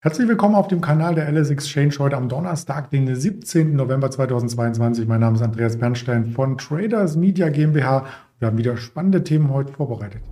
Herzlich willkommen auf dem Kanal der LS Exchange heute am Donnerstag, den 17. November 2022. Mein Name ist Andreas Bernstein von Traders Media GmbH. Wir haben wieder spannende Themen heute vorbereitet.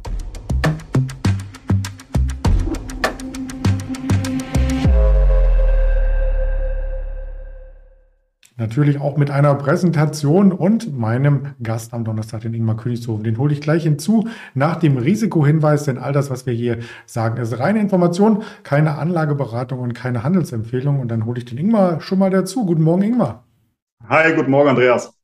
Natürlich auch mit einer Präsentation und meinem Gast am Donnerstag, den Ingmar Königshofen. Den hole ich gleich hinzu nach dem Risikohinweis, denn all das, was wir hier sagen, ist reine Information, keine Anlageberatung und keine Handelsempfehlung. Und dann hole ich den Ingmar schon mal dazu. Guten Morgen, Ingmar. Hi, guten Morgen, Andreas.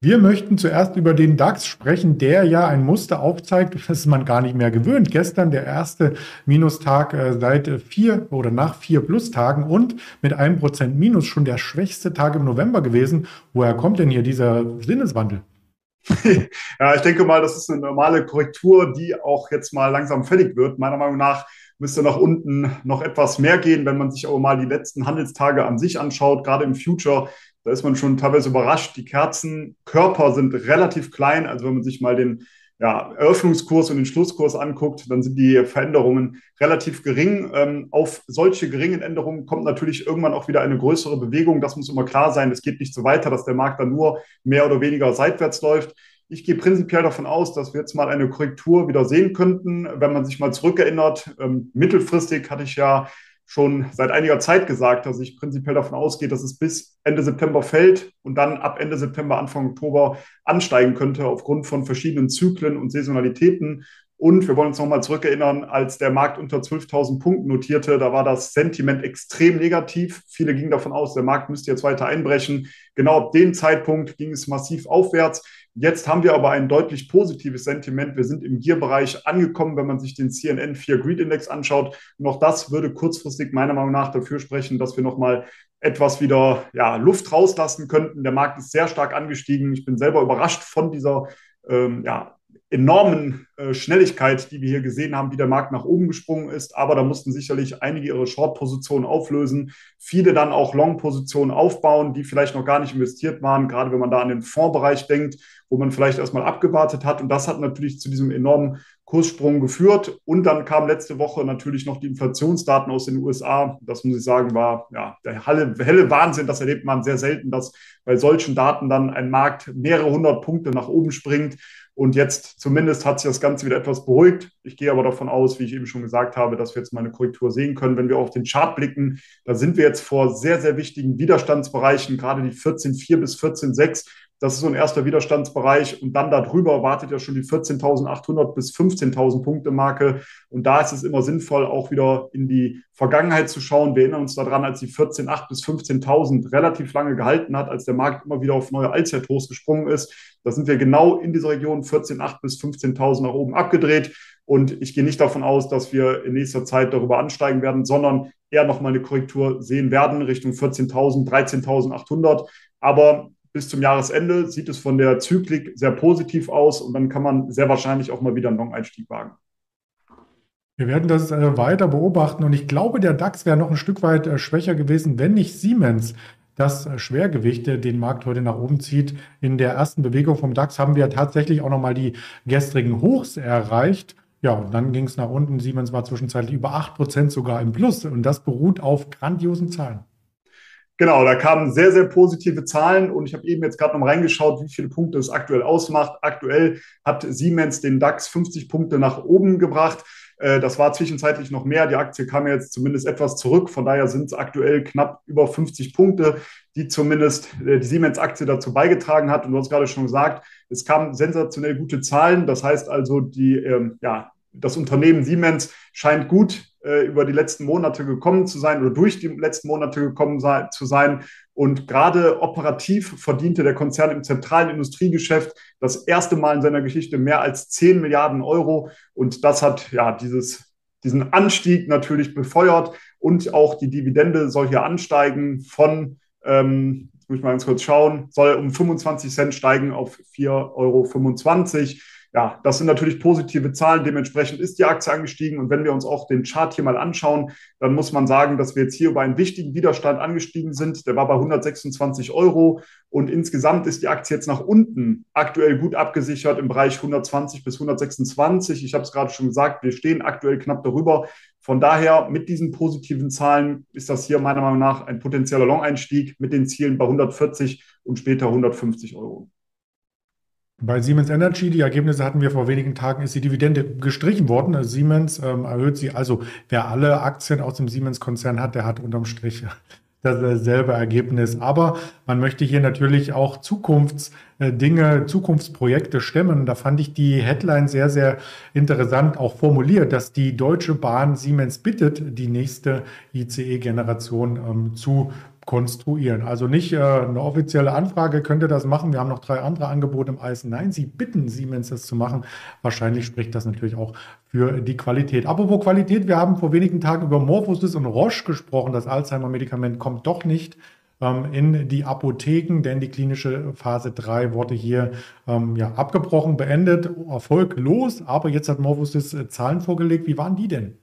Wir möchten zuerst über den DAX sprechen, der ja ein Muster aufzeigt, das man gar nicht mehr gewöhnt. Gestern der erste Minustag äh, seit vier oder nach vier Plustagen und mit einem Prozent Minus schon der schwächste Tag im November gewesen. Woher kommt denn hier dieser Sinneswandel? ja, ich denke mal, das ist eine normale Korrektur, die auch jetzt mal langsam fällig wird. Meiner Meinung nach müsste nach unten noch etwas mehr gehen, wenn man sich aber mal die letzten Handelstage an sich anschaut, gerade im Future da ist man schon teilweise überrascht. Die Kerzenkörper sind relativ klein. Also wenn man sich mal den ja, Eröffnungskurs und den Schlusskurs anguckt, dann sind die Veränderungen relativ gering. Ähm, auf solche geringen Änderungen kommt natürlich irgendwann auch wieder eine größere Bewegung. Das muss immer klar sein. Es geht nicht so weiter, dass der Markt dann nur mehr oder weniger seitwärts läuft. Ich gehe prinzipiell davon aus, dass wir jetzt mal eine Korrektur wieder sehen könnten. Wenn man sich mal zurückerinnert, ähm, mittelfristig hatte ich ja schon seit einiger Zeit gesagt, dass ich prinzipiell davon ausgehe, dass es bis Ende September fällt und dann ab Ende September, Anfang Oktober ansteigen könnte aufgrund von verschiedenen Zyklen und Saisonalitäten. Und wir wollen uns nochmal zurückerinnern, als der Markt unter 12.000 Punkten notierte, da war das Sentiment extrem negativ. Viele gingen davon aus, der Markt müsste jetzt weiter einbrechen. Genau ab dem Zeitpunkt ging es massiv aufwärts. Jetzt haben wir aber ein deutlich positives Sentiment. Wir sind im Gear-Bereich angekommen, wenn man sich den CNN 4 Greed Index anschaut. Und auch das würde kurzfristig meiner Meinung nach dafür sprechen, dass wir nochmal etwas wieder ja, Luft rauslassen könnten. Der Markt ist sehr stark angestiegen. Ich bin selber überrascht von dieser ähm, ja, enormen äh, Schnelligkeit, die wir hier gesehen haben, wie der Markt nach oben gesprungen ist. Aber da mussten sicherlich einige ihre Short-Positionen auflösen, viele dann auch Long-Positionen aufbauen, die vielleicht noch gar nicht investiert waren, gerade wenn man da an den Fondsbereich denkt, wo man vielleicht erstmal abgewartet hat. Und das hat natürlich zu diesem enormen Kurssprung geführt. Und dann kam letzte Woche natürlich noch die Inflationsdaten aus den USA. Das muss ich sagen, war ja der helle, helle Wahnsinn. Das erlebt man sehr selten, dass bei solchen Daten dann ein Markt mehrere hundert Punkte nach oben springt. Und jetzt zumindest hat sich das Ganze wieder etwas beruhigt. Ich gehe aber davon aus, wie ich eben schon gesagt habe, dass wir jetzt mal eine Korrektur sehen können. Wenn wir auf den Chart blicken, da sind wir jetzt vor sehr, sehr wichtigen Widerstandsbereichen, gerade die 14,4 bis 14,6. Das ist so ein erster Widerstandsbereich. Und dann darüber wartet ja schon die 14.800 bis 15.000 Punkte Marke. Und da ist es immer sinnvoll, auch wieder in die Vergangenheit zu schauen. Wir erinnern uns daran, als die 14.800 bis 15.000 relativ lange gehalten hat, als der Markt immer wieder auf neue Allzeithochs gesprungen ist. Da sind wir genau in dieser Region 14.800 bis 15.000 nach oben abgedreht. Und ich gehe nicht davon aus, dass wir in nächster Zeit darüber ansteigen werden, sondern eher nochmal eine Korrektur sehen werden Richtung 14.000, 13.800. Aber bis zum Jahresende sieht es von der Zyklik sehr positiv aus und dann kann man sehr wahrscheinlich auch mal wieder einen Long-Einstieg wagen. Wir werden das äh, weiter beobachten und ich glaube, der DAX wäre noch ein Stück weit äh, schwächer gewesen, wenn nicht Siemens das äh, Schwergewicht den Markt heute nach oben zieht. In der ersten Bewegung vom DAX haben wir tatsächlich auch nochmal die gestrigen Hochs erreicht. Ja, und dann ging es nach unten. Siemens war zwischenzeitlich über 8% sogar im Plus und das beruht auf grandiosen Zahlen. Genau, da kamen sehr, sehr positive Zahlen und ich habe eben jetzt gerade noch mal reingeschaut, wie viele Punkte es aktuell ausmacht. Aktuell hat Siemens den DAX 50 Punkte nach oben gebracht. Äh, das war zwischenzeitlich noch mehr. Die Aktie kam jetzt zumindest etwas zurück. Von daher sind es aktuell knapp über 50 Punkte, die zumindest äh, die Siemens-Aktie dazu beigetragen hat. Und du hast gerade schon gesagt, es kamen sensationell gute Zahlen. Das heißt also, die, ähm, ja, das Unternehmen Siemens scheint gut äh, über die letzten Monate gekommen zu sein oder durch die letzten Monate gekommen sei, zu sein. Und gerade operativ verdiente der Konzern im zentralen Industriegeschäft das erste Mal in seiner Geschichte mehr als 10 Milliarden Euro. Und das hat ja dieses, diesen Anstieg natürlich befeuert. Und auch die Dividende soll hier ansteigen von, ähm, muss ich mal ganz kurz schauen, soll um 25 Cent steigen auf 4,25 Euro ja, das sind natürlich positive Zahlen. Dementsprechend ist die Aktie angestiegen. Und wenn wir uns auch den Chart hier mal anschauen, dann muss man sagen, dass wir jetzt hier über einen wichtigen Widerstand angestiegen sind. Der war bei 126 Euro. Und insgesamt ist die Aktie jetzt nach unten aktuell gut abgesichert im Bereich 120 bis 126. Ich habe es gerade schon gesagt, wir stehen aktuell knapp darüber. Von daher, mit diesen positiven Zahlen ist das hier meiner Meinung nach ein potenzieller Long-Einstieg mit den Zielen bei 140 und später 150 Euro. Bei Siemens Energy, die Ergebnisse hatten wir vor wenigen Tagen, ist die Dividende gestrichen worden. Siemens ähm, erhöht sie. Also wer alle Aktien aus dem Siemens-Konzern hat, der hat unterm Strich dasselbe Ergebnis. Aber man möchte hier natürlich auch Zukunftsdinge, Zukunftsprojekte stemmen. Da fand ich die Headline sehr, sehr interessant auch formuliert, dass die Deutsche Bahn Siemens bittet, die nächste ICE-Generation ähm, zu konstruieren. Also nicht äh, eine offizielle Anfrage, könnt ihr das machen. Wir haben noch drei andere Angebote im Eisen. Nein, sie bitten Siemens, das zu machen. Wahrscheinlich spricht das natürlich auch für die Qualität. Apropos Qualität, wir haben vor wenigen Tagen über Morphosis und Roche gesprochen. Das Alzheimer-Medikament kommt doch nicht ähm, in die Apotheken, denn die klinische Phase 3 wurde hier ähm, ja, abgebrochen, beendet, erfolglos. Aber jetzt hat Morphosis äh, Zahlen vorgelegt. Wie waren die denn?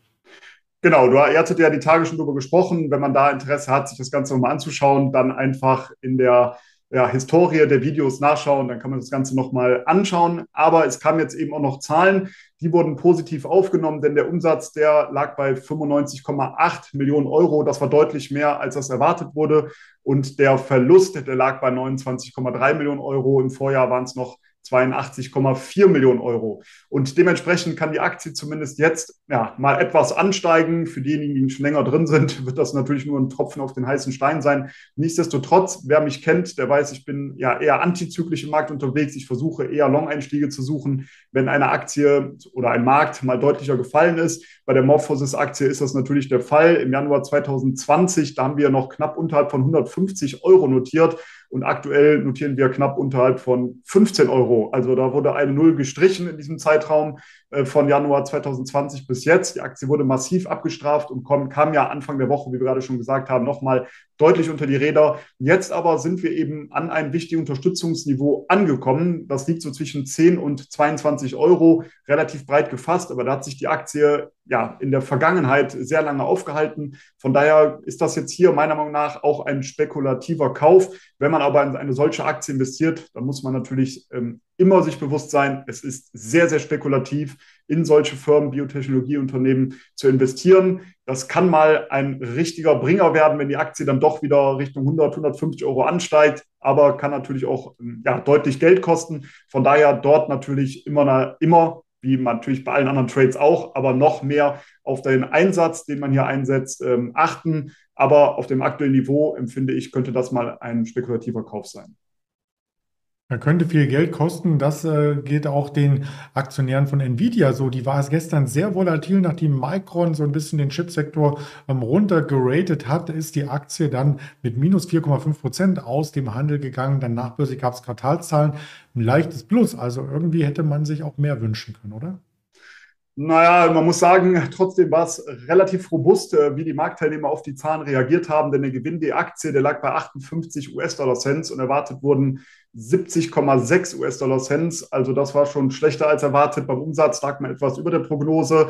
Genau, du, ihr hattet ja die Tage schon darüber gesprochen. Wenn man da Interesse hat, sich das Ganze nochmal anzuschauen, dann einfach in der ja, Historie der Videos nachschauen, dann kann man das Ganze nochmal anschauen. Aber es kamen jetzt eben auch noch Zahlen, die wurden positiv aufgenommen, denn der Umsatz, der lag bei 95,8 Millionen Euro. Das war deutlich mehr, als das erwartet wurde. Und der Verlust, der lag bei 29,3 Millionen Euro. Im Vorjahr waren es noch 82,4 Millionen Euro. Und dementsprechend kann die Aktie zumindest jetzt ja, mal etwas ansteigen. Für diejenigen, die schon länger drin sind, wird das natürlich nur ein Tropfen auf den heißen Stein sein. Nichtsdestotrotz, wer mich kennt, der weiß, ich bin ja eher antizyklisch im Markt unterwegs. Ich versuche eher Long-Einstiege zu suchen, wenn eine Aktie oder ein Markt mal deutlicher gefallen ist. Bei der Morphosis-Aktie ist das natürlich der Fall. Im Januar 2020, da haben wir noch knapp unterhalb von 150 Euro notiert. Und aktuell notieren wir knapp unterhalb von 15 Euro. Also da wurde eine Null gestrichen in diesem Zeitraum von Januar 2020 bis jetzt. Die Aktie wurde massiv abgestraft und kam, kam ja Anfang der Woche, wie wir gerade schon gesagt haben, nochmal deutlich unter die Räder. Jetzt aber sind wir eben an einem wichtigen Unterstützungsniveau angekommen. Das liegt so zwischen 10 und 22 Euro, relativ breit gefasst, aber da hat sich die Aktie ja in der Vergangenheit sehr lange aufgehalten. Von daher ist das jetzt hier meiner Meinung nach auch ein spekulativer Kauf. Wenn man aber in eine solche Aktie investiert, dann muss man natürlich ähm, immer sich bewusst sein, es ist sehr, sehr spekulativ, in solche Firmen, Biotechnologieunternehmen zu investieren. Das kann mal ein richtiger Bringer werden, wenn die Aktie dann doch wieder Richtung 100, 150 Euro ansteigt, aber kann natürlich auch ja, deutlich Geld kosten. Von daher dort natürlich immer, immer wie natürlich bei allen anderen Trades auch, aber noch mehr auf den Einsatz, den man hier einsetzt, ähm, achten. Aber auf dem aktuellen Niveau empfinde ich, könnte das mal ein spekulativer Kauf sein. Er könnte viel Geld kosten. Das äh, geht auch den Aktionären von Nvidia so. Die war es gestern sehr volatil, nachdem Micron so ein bisschen den Chipsektor ähm, runtergeratet hat, ist die Aktie dann mit minus 4,5 Prozent aus dem Handel gegangen. Dann nachbörslich gab es Quartalszahlen, ein leichtes Plus. Also irgendwie hätte man sich auch mehr wünschen können, oder? Naja, man muss sagen, trotzdem war es relativ robust, äh, wie die Marktteilnehmer auf die Zahlen reagiert haben, denn der Gewinn der Aktie, der lag bei 58 US-Dollar-Cents und erwartet wurden 70,6 US-Dollar-Cents. Also das war schon schlechter als erwartet. Beim Umsatz lag man etwas über der Prognose.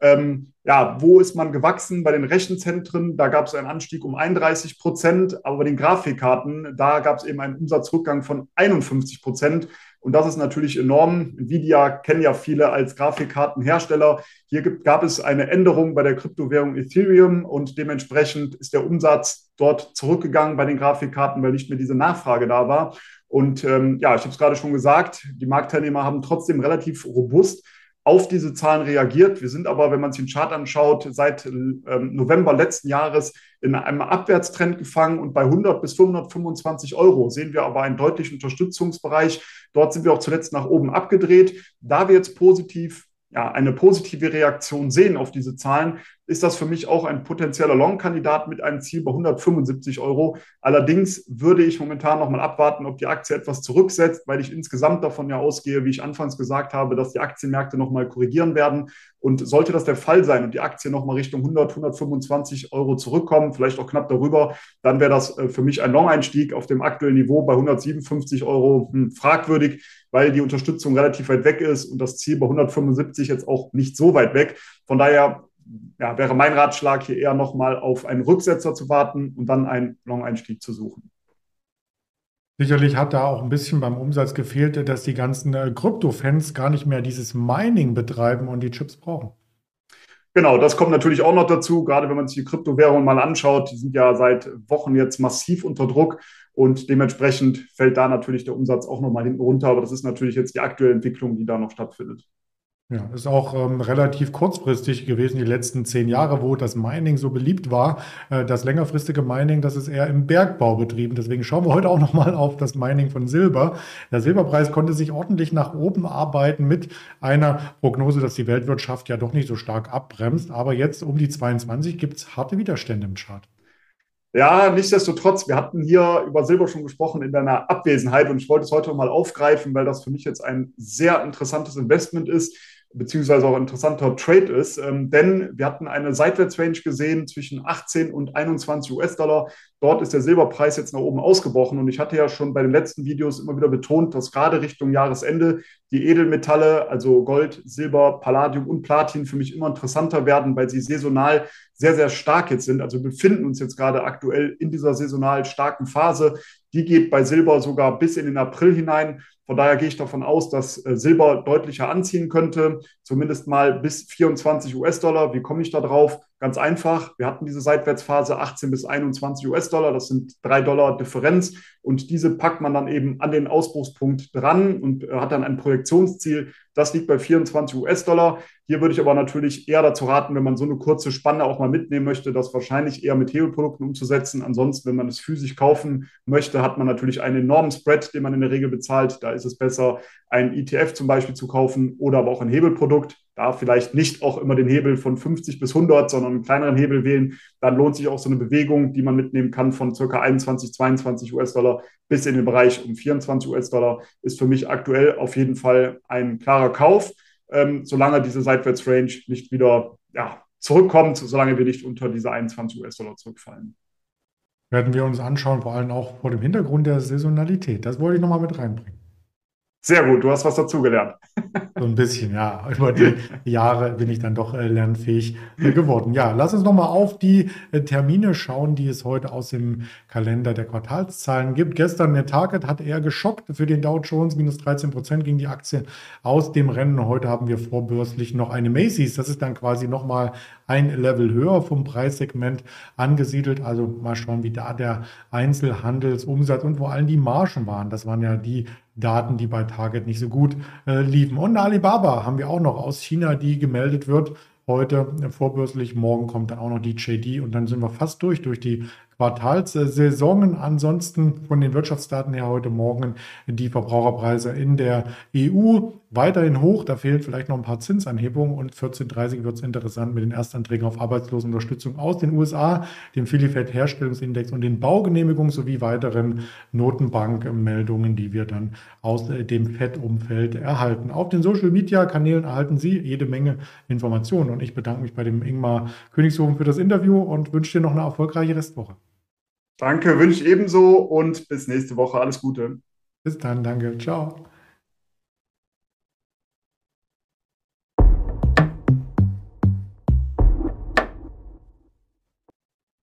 Ähm, ja, wo ist man gewachsen? Bei den Rechenzentren, da gab es einen Anstieg um 31 Prozent, aber bei den Grafikkarten, da gab es eben einen Umsatzrückgang von 51 Prozent. Und das ist natürlich enorm. Nvidia kennen ja viele als Grafikkartenhersteller. Hier gibt, gab es eine Änderung bei der Kryptowährung Ethereum und dementsprechend ist der Umsatz dort zurückgegangen bei den Grafikkarten, weil nicht mehr diese Nachfrage da war. Und ähm, ja, ich habe es gerade schon gesagt, die Marktteilnehmer haben trotzdem relativ robust auf diese Zahlen reagiert. Wir sind aber, wenn man sich den Chart anschaut, seit ähm, November letzten Jahres in einem Abwärtstrend gefangen und bei 100 bis 525 Euro sehen wir aber einen deutlichen Unterstützungsbereich. Dort sind wir auch zuletzt nach oben abgedreht. Da wir jetzt positiv ja, eine positive Reaktion sehen auf diese Zahlen, ist das für mich auch ein potenzieller Long-Kandidat mit einem Ziel bei 175 Euro. Allerdings würde ich momentan noch mal abwarten, ob die Aktie etwas zurücksetzt, weil ich insgesamt davon ja ausgehe, wie ich anfangs gesagt habe, dass die Aktienmärkte noch mal korrigieren werden. Und sollte das der Fall sein und die Aktie noch mal Richtung 100, 125 Euro zurückkommen, vielleicht auch knapp darüber, dann wäre das äh, für mich ein Long-Einstieg auf dem aktuellen Niveau bei 157 Euro hm, fragwürdig, weil die Unterstützung relativ weit weg ist und das Ziel bei 175 jetzt auch nicht so weit weg. Von daher ja, wäre mein Ratschlag hier eher nochmal auf einen Rücksetzer zu warten und dann einen Long-Einstieg zu suchen. Sicherlich hat da auch ein bisschen beim Umsatz gefehlt, dass die ganzen äh, Krypto-Fans gar nicht mehr dieses Mining betreiben und die Chips brauchen. Genau, das kommt natürlich auch noch dazu, gerade wenn man sich die Kryptowährungen mal anschaut. Die sind ja seit Wochen jetzt massiv unter Druck und dementsprechend fällt da natürlich der Umsatz auch nochmal hinten runter. Aber das ist natürlich jetzt die aktuelle Entwicklung, die da noch stattfindet. Ja, ist auch ähm, relativ kurzfristig gewesen, die letzten zehn Jahre, wo das Mining so beliebt war. Äh, das längerfristige Mining, das ist eher im Bergbau betrieben. Deswegen schauen wir heute auch nochmal auf das Mining von Silber. Der Silberpreis konnte sich ordentlich nach oben arbeiten mit einer Prognose, dass die Weltwirtschaft ja doch nicht so stark abbremst. Aber jetzt um die 22 gibt es harte Widerstände im Chart. Ja, nichtsdestotrotz, wir hatten hier über Silber schon gesprochen in deiner Abwesenheit und ich wollte es heute mal aufgreifen, weil das für mich jetzt ein sehr interessantes Investment ist beziehungsweise auch ein interessanter Trade ist, ähm, denn wir hatten eine Seitwärtsrange gesehen zwischen 18 und 21 US-Dollar. Dort ist der Silberpreis jetzt nach oben ausgebrochen und ich hatte ja schon bei den letzten Videos immer wieder betont, dass gerade Richtung Jahresende die Edelmetalle, also Gold, Silber, Palladium und Platin für mich immer interessanter werden, weil sie saisonal sehr, sehr stark jetzt sind. Also befinden uns jetzt gerade aktuell in dieser saisonal starken Phase. Die geht bei Silber sogar bis in den April hinein. Von daher gehe ich davon aus, dass äh, Silber deutlicher anziehen könnte, zumindest mal bis 24 US-Dollar. Wie komme ich da drauf? Ganz einfach. Wir hatten diese Seitwärtsphase 18 bis 21 US-Dollar. Das sind drei Dollar Differenz. Und diese packt man dann eben an den Ausbruchspunkt dran und äh, hat dann ein Projektionsziel. Das liegt bei 24 US-Dollar. Hier würde ich aber natürlich eher dazu raten, wenn man so eine kurze Spanne auch mal mitnehmen möchte, das wahrscheinlich eher mit Hebelprodukten umzusetzen. Ansonsten, wenn man es physisch kaufen möchte, hat man natürlich einen enormen Spread, den man in der Regel bezahlt. Da ist es besser, ein ETF zum Beispiel zu kaufen oder aber auch ein Hebelprodukt. Da vielleicht nicht auch immer den Hebel von 50 bis 100, sondern einen kleineren Hebel wählen. Dann lohnt sich auch so eine Bewegung, die man mitnehmen kann von circa 21, 22 US-Dollar bis in den Bereich um 24 US-Dollar. Ist für mich aktuell auf jeden Fall ein klarer Kauf ähm, solange diese Seitwärtsrange nicht wieder ja, zurückkommt, solange wir nicht unter diese 21 US-Dollar zurückfallen. Werden wir uns anschauen, vor allem auch vor dem Hintergrund der Saisonalität. Das wollte ich nochmal mit reinbringen. Sehr gut, du hast was dazugelernt. So ein bisschen, ja. Über die Jahre bin ich dann doch äh, lernfähig äh, geworden. Ja, lass uns nochmal auf die äh, Termine schauen, die es heute aus dem Kalender der Quartalszahlen gibt. Gestern der Target hat eher geschockt für den Dow Jones, minus 13 Prozent gegen die Aktien aus dem Rennen. Heute haben wir vorbörslich noch eine Macy's. Das ist dann quasi nochmal ein Level höher vom Preissegment angesiedelt. Also mal schauen, wie da der Einzelhandelsumsatz und vor allem die Margen waren. Das waren ja die Daten, die bei Target nicht so gut äh, liefen. Und Alibaba haben wir auch noch aus China, die gemeldet wird. Heute äh, vorbörslich, morgen kommt dann auch noch die JD und dann sind wir fast durch, durch die Quartalssaisonen. Ansonsten von den Wirtschaftsdaten her heute Morgen die Verbraucherpreise in der EU weiterhin hoch. Da fehlen vielleicht noch ein paar Zinsanhebungen und 14.30 wird es interessant mit den Erstanträgen auf Arbeitslosenunterstützung aus den USA, dem Philly-Fed Herstellungsindex und den Baugenehmigungen sowie weiteren Notenbankmeldungen, die wir dann aus dem Fed-Umfeld erhalten. Auf den Social-Media-Kanälen erhalten Sie jede Menge Informationen und ich bedanke mich bei dem Ingmar Königshofen für das Interview und wünsche dir noch eine erfolgreiche Restwoche. Danke, wünsche ebenso und bis nächste Woche. Alles Gute. Bis dann, danke. Ciao.